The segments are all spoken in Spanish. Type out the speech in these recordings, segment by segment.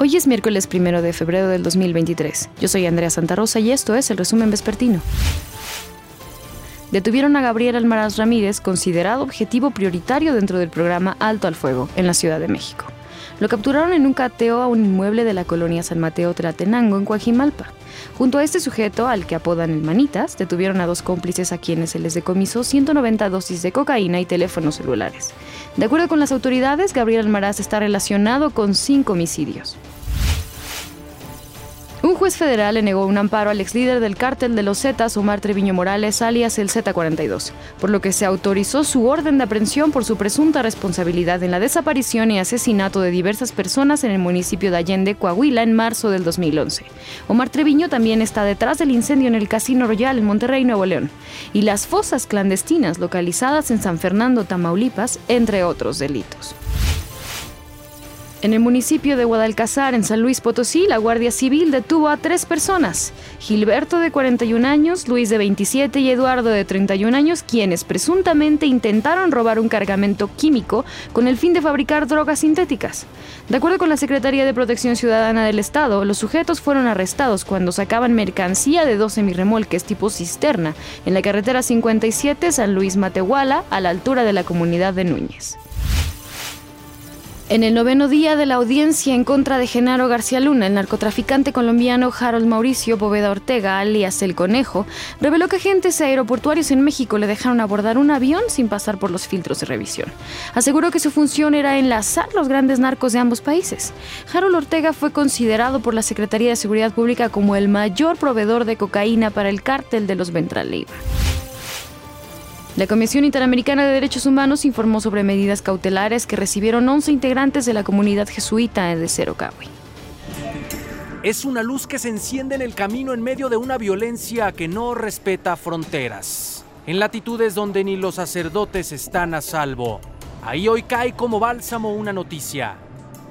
Hoy es miércoles primero de febrero del 2023. Yo soy Andrea Santa Rosa y esto es el resumen vespertino. Detuvieron a Gabriel Almaraz Ramírez, considerado objetivo prioritario dentro del programa Alto al Fuego, en la Ciudad de México. Lo capturaron en un cateo a un inmueble de la colonia San Mateo Tlatenango, en Coajimalpa. Junto a este sujeto, al que apodan el Manitas, detuvieron a dos cómplices a quienes se les decomisó 190 dosis de cocaína y teléfonos celulares. De acuerdo con las autoridades, Gabriel Almaraz está relacionado con cinco homicidios. Juez federal le negó un amparo al ex líder del cártel de los Zetas, Omar Treviño Morales, alias el Z42, por lo que se autorizó su orden de aprehensión por su presunta responsabilidad en la desaparición y asesinato de diversas personas en el municipio de Allende, Coahuila, en marzo del 2011. Omar Treviño también está detrás del incendio en el Casino Royal en Monterrey, Nuevo León, y las fosas clandestinas localizadas en San Fernando, Tamaulipas, entre otros delitos. En el municipio de Guadalcazar, en San Luis Potosí, la Guardia Civil detuvo a tres personas, Gilberto de 41 años, Luis de 27 y Eduardo de 31 años, quienes presuntamente intentaron robar un cargamento químico con el fin de fabricar drogas sintéticas. De acuerdo con la Secretaría de Protección Ciudadana del Estado, los sujetos fueron arrestados cuando sacaban mercancía de dos semirremolques tipo cisterna en la carretera 57 San Luis Matehuala, a la altura de la comunidad de Núñez. En el noveno día de la audiencia en contra de Genaro García Luna, el narcotraficante colombiano Harold Mauricio Boveda Ortega, alias El Conejo, reveló que agentes aeroportuarios en México le dejaron abordar un avión sin pasar por los filtros de revisión. Aseguró que su función era enlazar los grandes narcos de ambos países. Harold Ortega fue considerado por la Secretaría de Seguridad Pública como el mayor proveedor de cocaína para el cártel de los Ventral Leiva. La Comisión Interamericana de Derechos Humanos informó sobre medidas cautelares que recibieron 11 integrantes de la comunidad jesuita de Cerocahui. Es una luz que se enciende en el camino en medio de una violencia que no respeta fronteras. En latitudes donde ni los sacerdotes están a salvo. Ahí hoy cae como bálsamo una noticia.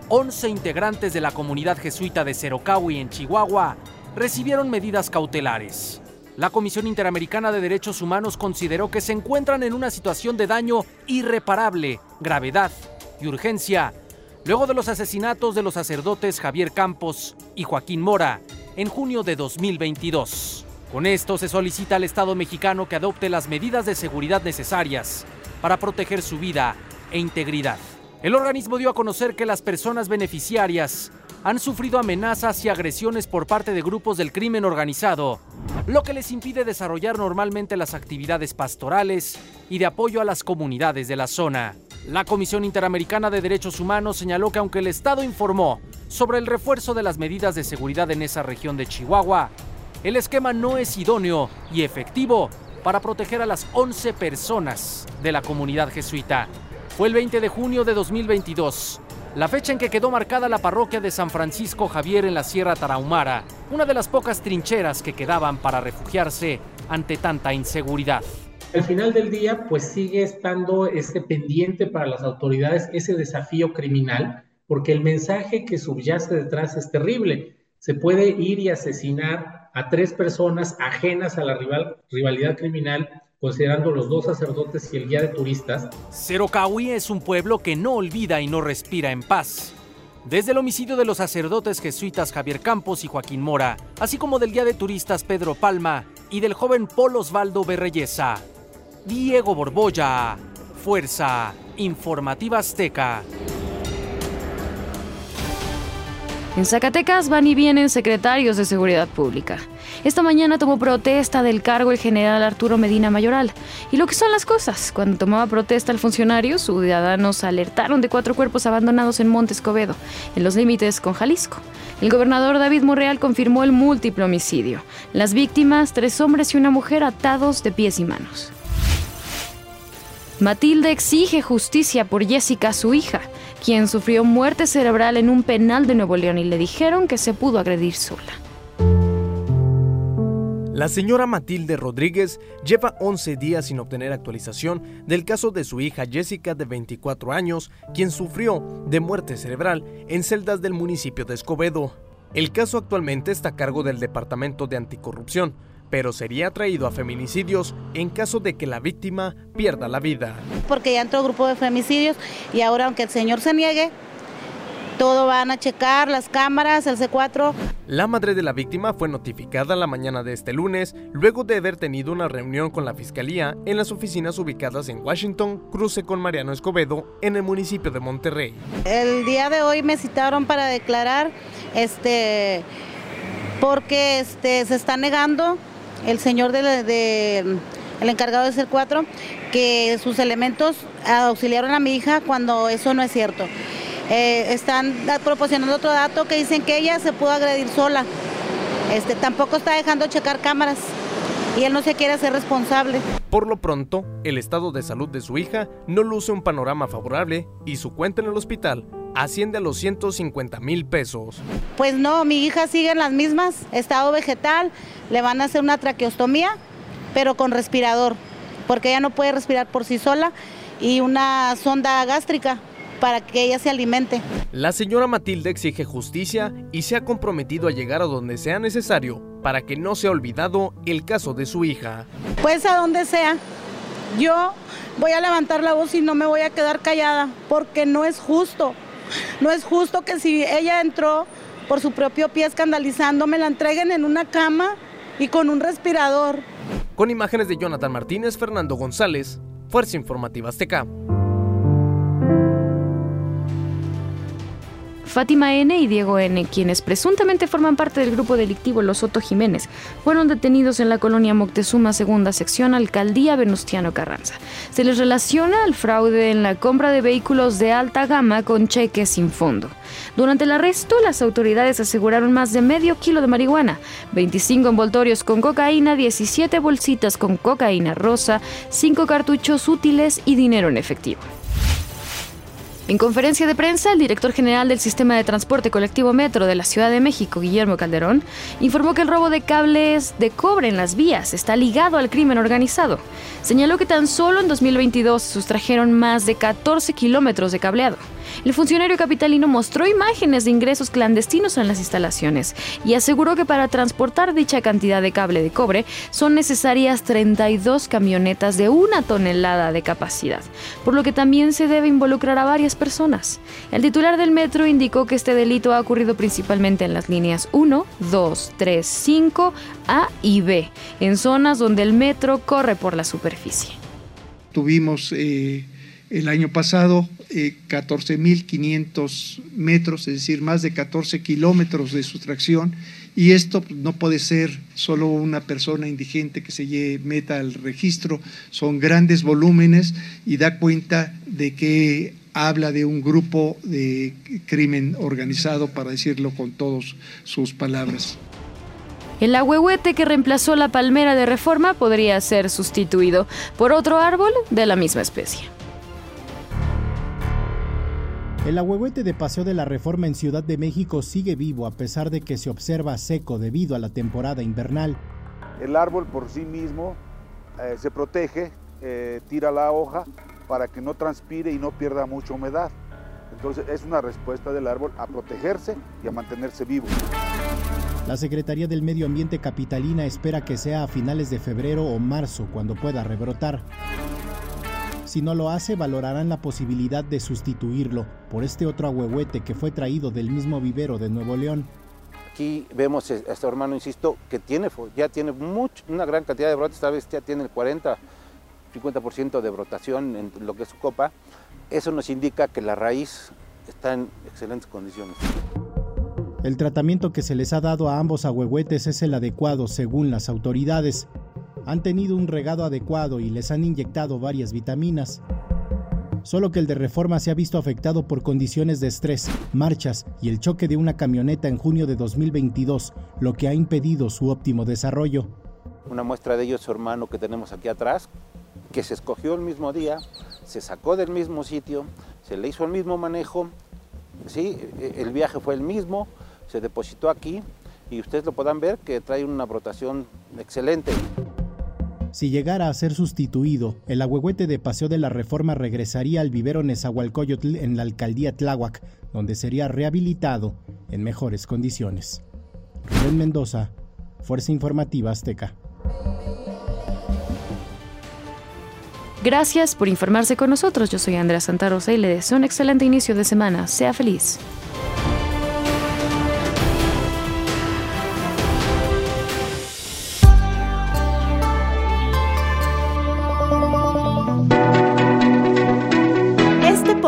11 integrantes de la comunidad jesuita de Cerocahui en Chihuahua recibieron medidas cautelares. La Comisión Interamericana de Derechos Humanos consideró que se encuentran en una situación de daño irreparable, gravedad y urgencia, luego de los asesinatos de los sacerdotes Javier Campos y Joaquín Mora en junio de 2022. Con esto se solicita al Estado mexicano que adopte las medidas de seguridad necesarias para proteger su vida e integridad. El organismo dio a conocer que las personas beneficiarias han sufrido amenazas y agresiones por parte de grupos del crimen organizado lo que les impide desarrollar normalmente las actividades pastorales y de apoyo a las comunidades de la zona. La Comisión Interamericana de Derechos Humanos señaló que aunque el Estado informó sobre el refuerzo de las medidas de seguridad en esa región de Chihuahua, el esquema no es idóneo y efectivo para proteger a las 11 personas de la comunidad jesuita. Fue el 20 de junio de 2022 la fecha en que quedó marcada la parroquia de San Francisco Javier en la Sierra Tarahumara, una de las pocas trincheras que quedaban para refugiarse ante tanta inseguridad. Al final del día, pues sigue estando ese pendiente para las autoridades, ese desafío criminal, porque el mensaje que subyace detrás es terrible. Se puede ir y asesinar a tres personas ajenas a la rival, rivalidad criminal considerando los dos sacerdotes y el guía de turistas. Cerocahui es un pueblo que no olvida y no respira en paz. Desde el homicidio de los sacerdotes jesuitas Javier Campos y Joaquín Mora, así como del guía de turistas Pedro Palma y del joven Paul Osvaldo Berreyesa. Diego Borbolla, Fuerza Informativa Azteca. En Zacatecas van y vienen secretarios de Seguridad Pública. Esta mañana tomó protesta del cargo el general Arturo Medina Mayoral. Y lo que son las cosas, cuando tomaba protesta el funcionario, sus ciudadanos alertaron de cuatro cuerpos abandonados en Monte Escobedo, en los límites con Jalisco. El gobernador David Monreal confirmó el múltiple homicidio. Las víctimas, tres hombres y una mujer atados de pies y manos. Matilde exige justicia por Jessica, su hija, quien sufrió muerte cerebral en un penal de Nuevo León y le dijeron que se pudo agredir sola. La señora Matilde Rodríguez lleva 11 días sin obtener actualización del caso de su hija Jessica de 24 años, quien sufrió de muerte cerebral en celdas del municipio de Escobedo. El caso actualmente está a cargo del Departamento de Anticorrupción, pero sería traído a feminicidios en caso de que la víctima pierda la vida. Porque ya entró grupo de feminicidios y ahora aunque el señor se niegue, todo van a checar, las cámaras, el C4. La madre de la víctima fue notificada la mañana de este lunes, luego de haber tenido una reunión con la fiscalía en las oficinas ubicadas en Washington, cruce con Mariano Escobedo, en el municipio de Monterrey. El día de hoy me citaron para declarar, este, porque este, se está negando el señor de, el encargado de C4 que sus elementos auxiliaron a mi hija cuando eso no es cierto. Eh, están proporcionando otro dato que dicen que ella se pudo agredir sola. Este, tampoco está dejando checar cámaras y él no se quiere hacer responsable. Por lo pronto, el estado de salud de su hija no luce un panorama favorable y su cuenta en el hospital asciende a los 150 mil pesos. Pues no, mi hija sigue en las mismas, estado vegetal, le van a hacer una traqueostomía, pero con respirador, porque ella no puede respirar por sí sola y una sonda gástrica para que ella se alimente. La señora Matilde exige justicia y se ha comprometido a llegar a donde sea necesario para que no sea olvidado el caso de su hija. Pues a donde sea. Yo voy a levantar la voz y no me voy a quedar callada porque no es justo. No es justo que si ella entró por su propio pie escandalizando, me la entreguen en una cama y con un respirador. Con imágenes de Jonathan Martínez, Fernando González, Fuerza Informativa Azteca. Fátima N. y Diego N., quienes presuntamente forman parte del grupo delictivo Los Soto Jiménez, fueron detenidos en la colonia Moctezuma, segunda sección, alcaldía Venustiano Carranza. Se les relaciona al fraude en la compra de vehículos de alta gama con cheques sin fondo. Durante el arresto, las autoridades aseguraron más de medio kilo de marihuana, 25 envoltorios con cocaína, 17 bolsitas con cocaína rosa, 5 cartuchos útiles y dinero en efectivo. En conferencia de prensa, el director general del Sistema de Transporte Colectivo Metro de la Ciudad de México, Guillermo Calderón, informó que el robo de cables de cobre en las vías está ligado al crimen organizado. Señaló que tan solo en 2022 sustrajeron más de 14 kilómetros de cableado. El funcionario capitalino mostró imágenes de ingresos clandestinos en las instalaciones y aseguró que para transportar dicha cantidad de cable de cobre son necesarias 32 camionetas de una tonelada de capacidad, por lo que también se debe involucrar a varias personas. El titular del metro indicó que este delito ha ocurrido principalmente en las líneas 1, 2, 3, 5, A y B, en zonas donde el metro corre por la superficie. Tuvimos eh, el año pasado 14.500 eh, metros, es decir, más de 14 kilómetros de sustracción, y esto no puede ser solo una persona indigente que se meta al registro, son grandes volúmenes y da cuenta de que habla de un grupo de crimen organizado, para decirlo con todas sus palabras. El ahuehuete que reemplazó la palmera de reforma podría ser sustituido por otro árbol de la misma especie. El ahuehuete de Paseo de la Reforma en Ciudad de México sigue vivo a pesar de que se observa seco debido a la temporada invernal. El árbol por sí mismo eh, se protege, eh, tira la hoja para que no transpire y no pierda mucha humedad. Entonces es una respuesta del árbol a protegerse y a mantenerse vivo. La Secretaría del Medio Ambiente Capitalina espera que sea a finales de febrero o marzo cuando pueda rebrotar. Si no lo hace, valorarán la posibilidad de sustituirlo por este otro ahuehuete que fue traído del mismo vivero de Nuevo León. Aquí vemos a este hermano, insisto, que tiene, ya tiene mucho, una gran cantidad de brotes, esta vez ya tiene el 40, 50% de brotación en lo que es su copa. Eso nos indica que la raíz está en excelentes condiciones. El tratamiento que se les ha dado a ambos ahuehuetes es el adecuado según las autoridades han tenido un regado adecuado y les han inyectado varias vitaminas. Solo que el de reforma se ha visto afectado por condiciones de estrés, marchas y el choque de una camioneta en junio de 2022, lo que ha impedido su óptimo desarrollo. Una muestra de ello es su hermano que tenemos aquí atrás, que se escogió el mismo día, se sacó del mismo sitio, se le hizo el mismo manejo, ¿sí? el viaje fue el mismo, se depositó aquí y ustedes lo podrán ver que trae una brotación excelente. Si llegara a ser sustituido, el agüehuete de Paseo de la Reforma regresaría al vivero Nezahualcóyotl en la alcaldía Tláhuac, donde sería rehabilitado en mejores condiciones. Rubén Mendoza, Fuerza Informativa Azteca. Gracias por informarse con nosotros. Yo soy Andrea Santa Rosa y le deseo un excelente inicio de semana. Sea feliz.